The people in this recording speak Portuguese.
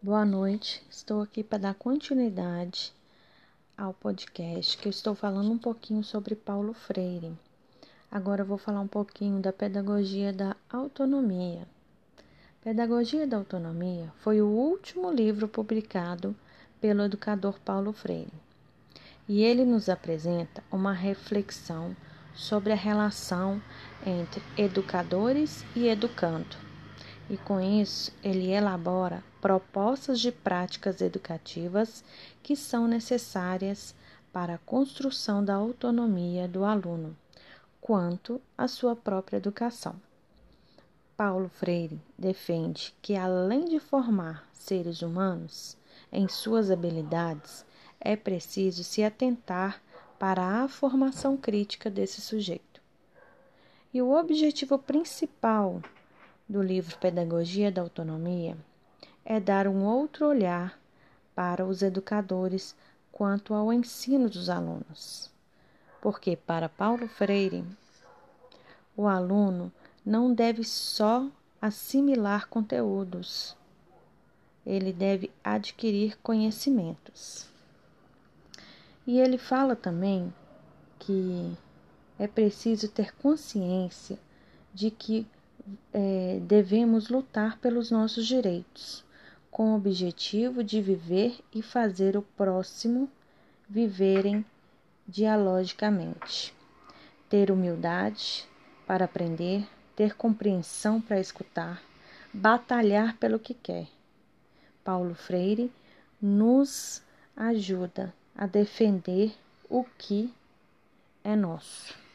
Boa noite, estou aqui para dar continuidade ao podcast que eu estou falando um pouquinho sobre Paulo Freire. Agora eu vou falar um pouquinho da pedagogia da autonomia. Pedagogia da Autonomia foi o último livro publicado pelo educador Paulo Freire. E ele nos apresenta uma reflexão sobre a relação entre educadores e educando e com isso ele elabora propostas de práticas educativas que são necessárias para a construção da autonomia do aluno quanto à sua própria educação. Paulo Freire defende que, além de formar seres humanos em suas habilidades, é preciso se atentar para a formação crítica desse sujeito. E o objetivo principal do livro Pedagogia da Autonomia é dar um outro olhar para os educadores quanto ao ensino dos alunos. Porque, para Paulo Freire, o aluno não deve só assimilar conteúdos, ele deve adquirir conhecimentos. E ele fala também que é preciso ter consciência de que é, devemos lutar pelos nossos direitos, com o objetivo de viver e fazer o próximo viverem dialogicamente. Ter humildade para aprender, ter compreensão para escutar, batalhar pelo que quer. Paulo Freire nos ajuda a defender o que é nosso.